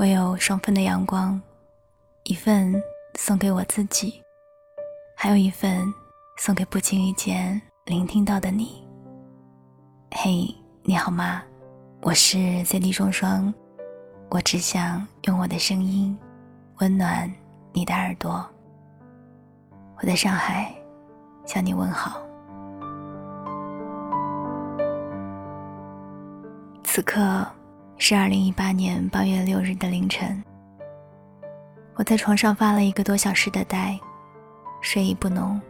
我有双份的阳光，一份送给我自己，还有一份送给不经意间聆听到的你。嘿，你好吗？我是 CD 双双，我只想用我的声音温暖你的耳朵。我在上海向你问好。此刻是二零一八年八月六日的凌晨，我在床上发了一个多小时的呆，睡意不浓，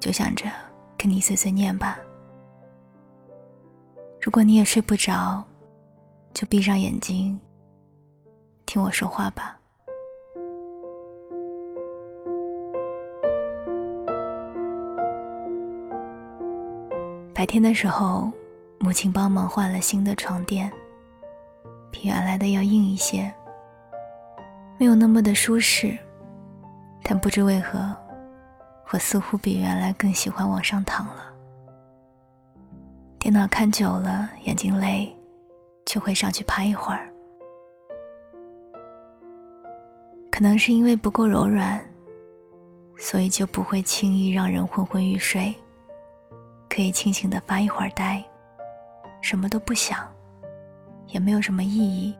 就想着跟你碎碎念吧。如果你也睡不着，就闭上眼睛，听我说话吧。白天的时候。母亲帮忙换了新的床垫，比原来的要硬一些，没有那么的舒适，但不知为何，我似乎比原来更喜欢往上躺了。电脑看久了眼睛累，就会上去趴一会儿。可能是因为不够柔软，所以就不会轻易让人昏昏欲睡，可以清醒的发一会儿呆。什么都不想，也没有什么意义，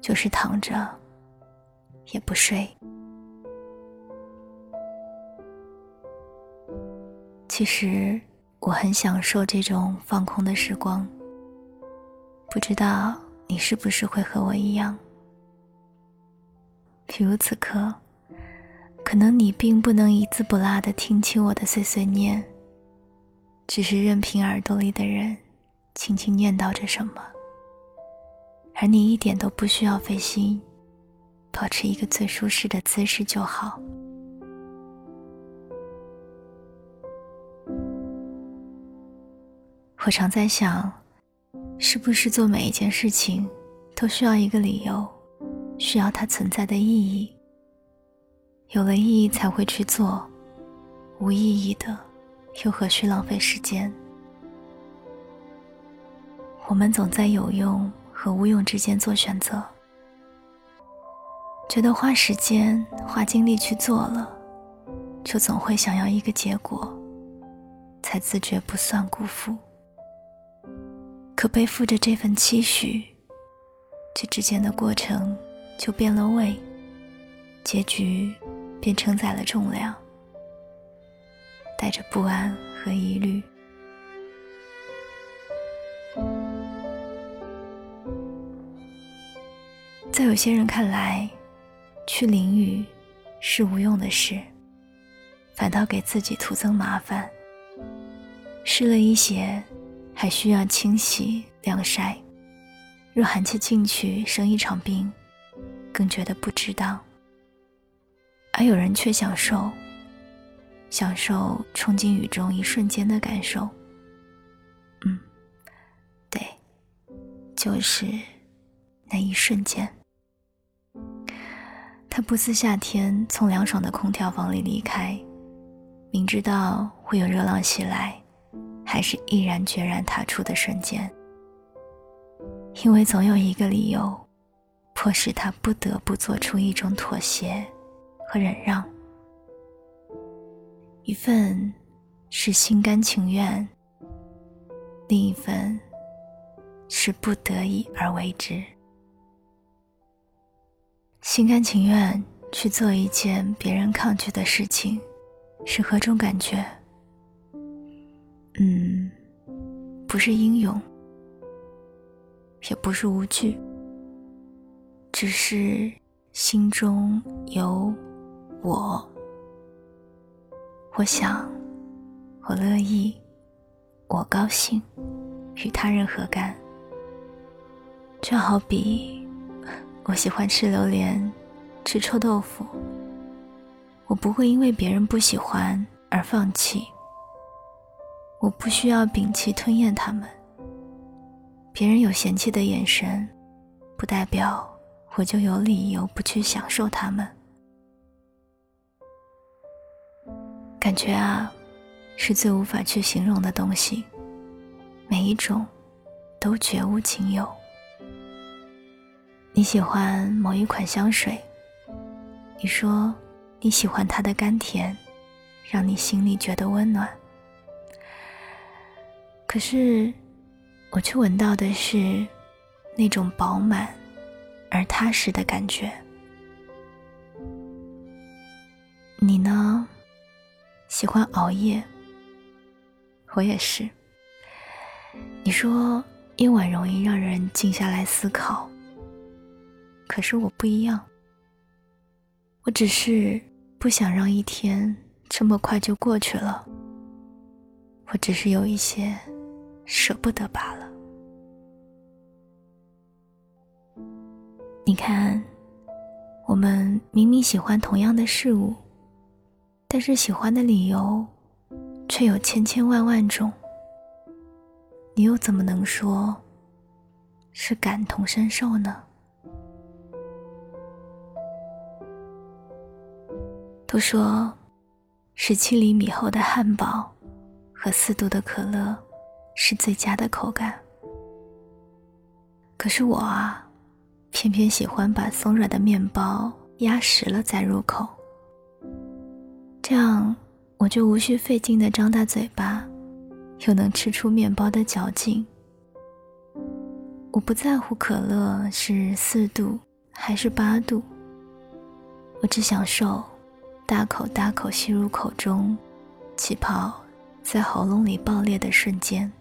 就是躺着，也不睡。其实我很享受这种放空的时光。不知道你是不是会和我一样？比如此刻，可能你并不能一字不落的听清我的碎碎念。只是任凭耳朵里的人轻轻念叨着什么，而你一点都不需要费心，保持一个最舒适的姿势就好。我常在想，是不是做每一件事情都需要一个理由，需要它存在的意义？有了意义才会去做，无意义的。又何须浪费时间？我们总在有用和无用之间做选择，觉得花时间、花精力去做了，就总会想要一个结果，才自觉不算辜负。可背负着这份期许，这之间的过程就变了味，结局便承载了重量。带着不安和疑虑，在有些人看来，去淋雨是无用的事，反倒给自己徒增麻烦。湿了一些，还需要清洗晾晒，若寒气进去生一场病，更觉得不值当。而有人却享受。享受冲进雨中一瞬间的感受。嗯，对，就是那一瞬间。他不似夏天从凉爽的空调房里离开，明知道会有热浪袭来，还是毅然决然踏出的瞬间。因为总有一个理由，迫使他不得不做出一种妥协和忍让。一份是心甘情愿，另一份是不得已而为之。心甘情愿去做一件别人抗拒的事情，是何种感觉？嗯，不是英勇，也不是无惧，只是心中有我。我想，我乐意，我高兴，与他人何干？就好比我喜欢吃榴莲，吃臭豆腐，我不会因为别人不喜欢而放弃。我不需要摒弃吞咽它们。别人有嫌弃的眼神，不代表我就有理由不去享受它们。感觉啊，是最无法去形容的东西。每一种，都绝无仅有。你喜欢某一款香水，你说你喜欢它的甘甜，让你心里觉得温暖。可是，我却闻到的是那种饱满而踏实的感觉。你呢？喜欢熬夜，我也是。你说夜晚容易让人静下来思考，可是我不一样。我只是不想让一天这么快就过去了。我只是有一些舍不得罢了。你看，我们明明喜欢同样的事物。但是喜欢的理由，却有千千万万种。你又怎么能说是感同身受呢？都说十七厘米厚的汉堡和四度的可乐是最佳的口感。可是我啊，偏偏喜欢把松软的面包压实了再入口。这样，我就无需费劲的张大嘴巴，又能吃出面包的嚼劲。我不在乎可乐是四度还是八度，我只享受大口大口吸入口中，气泡在喉咙里爆裂的瞬间。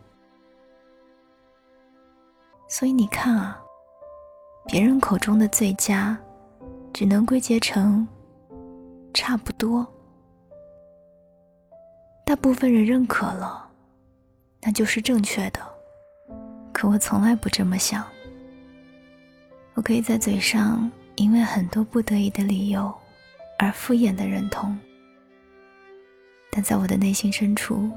所以你看啊，别人口中的最佳，只能归结成差不多。大部分人认可了，那就是正确的。可我从来不这么想。我可以在嘴上因为很多不得已的理由而敷衍的认同，但在我的内心深处，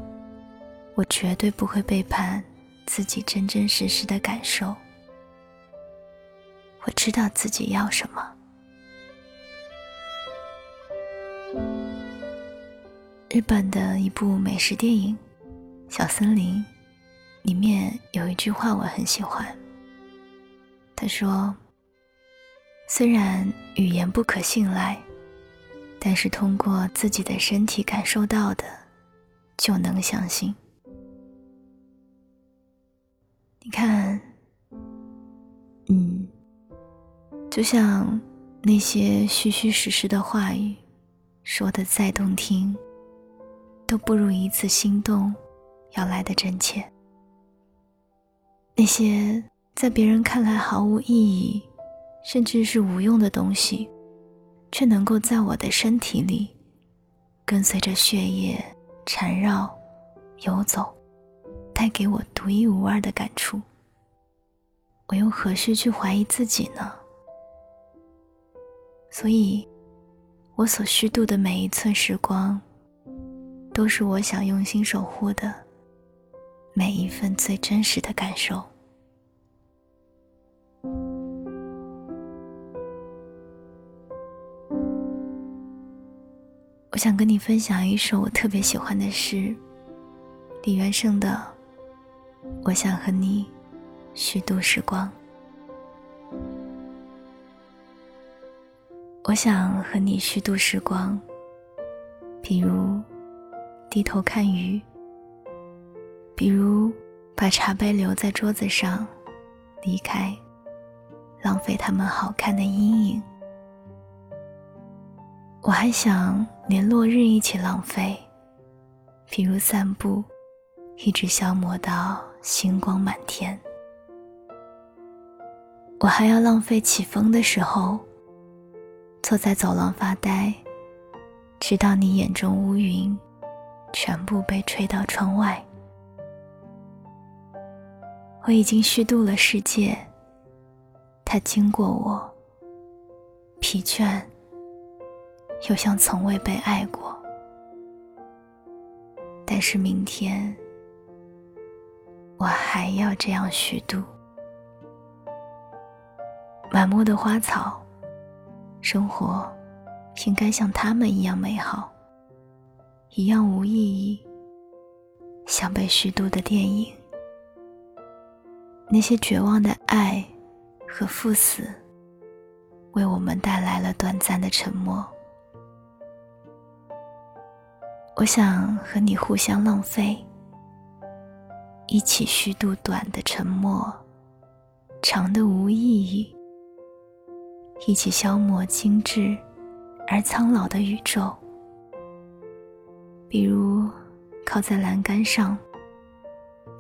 我绝对不会背叛自己真真实实的感受。我知道自己要什么。日本的一部美食电影《小森林》里面有一句话我很喜欢。他说：“虽然语言不可信赖，但是通过自己的身体感受到的，就能相信。”你看，嗯，就像那些虚虚实实的话语，说的再动听。都不如一次心动要来的真切。那些在别人看来毫无意义，甚至是无用的东西，却能够在我的身体里跟随着血液缠绕游走，带给我独一无二的感触。我又何须去怀疑自己呢？所以，我所虚度的每一寸时光。都是我想用心守护的每一份最真实的感受。想跟你分享一首我特别喜欢的诗，李元胜的《我想和你虚度时光》。我想和你虚度时光，比如。低头看鱼，比如把茶杯留在桌子上，离开，浪费他们好看的阴影。我还想连落日一起浪费，比如散步，一直消磨到星光满天。我还要浪费起风的时候，坐在走廊发呆，直到你眼中乌云。全部被吹到窗外。我已经虚度了世界，它经过我，疲倦，又像从未被爱过。但是明天，我还要这样虚度。满目的花草，生活应该像他们一样美好。一样无意义，像被虚度的电影。那些绝望的爱和赴死，为我们带来了短暂的沉默。我想和你互相浪费，一起虚度短的沉默，长的无意义，一起消磨精致而苍老的宇宙。比如，靠在栏杆上，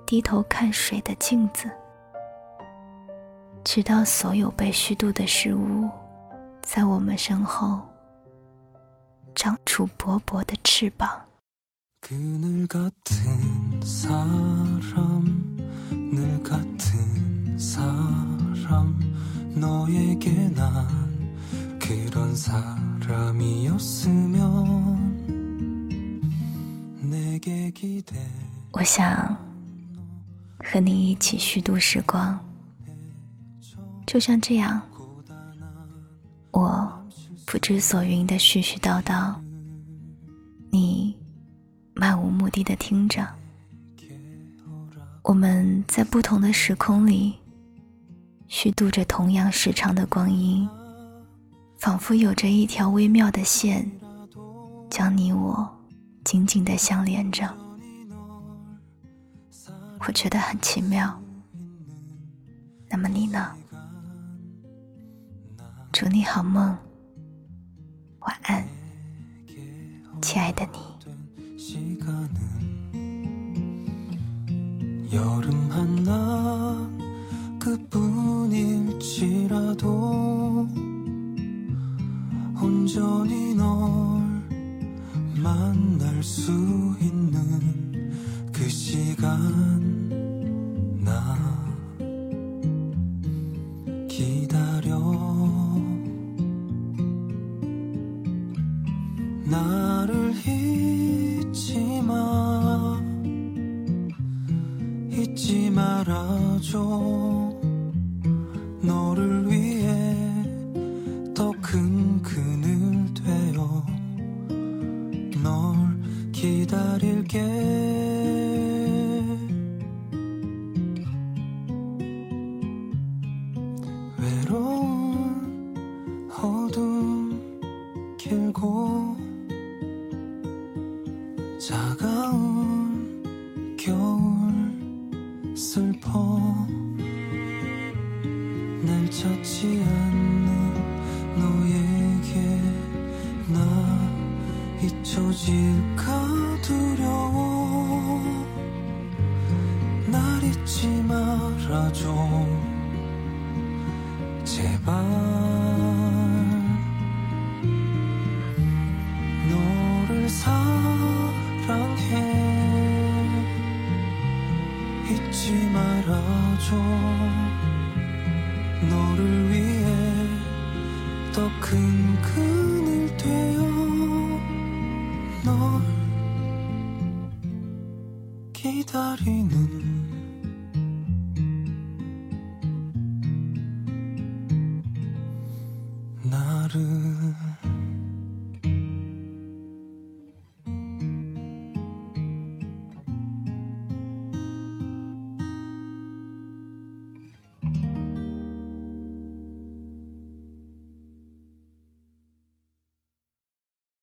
低头看水的镜子，直到所有被虚度的事物，在我们身后长出薄薄的翅膀。我想和你一起虚度时光，就像这样，我不知所云的絮絮叨叨，你。漫无目的的听着，我们在不同的时空里虚度着同样时长的光阴，仿佛有着一条微妙的线，将你我紧紧的相连着。我觉得很奇妙。那么你呢？祝你好梦，晚安，亲爱的你。 여름 하나 그뿐일지라도 온전히 널 만날 수 있는 그 시간 나 기다려. 나를 잊 말아줘. 너를 위해 더 큰 그늘 되어 널 기다릴게. 외로운 어둠 길고 차가운 제발 너를 사랑해. 잊지 말아줘. 너를 위해 더 큰 그늘 되어 널 기다리는 る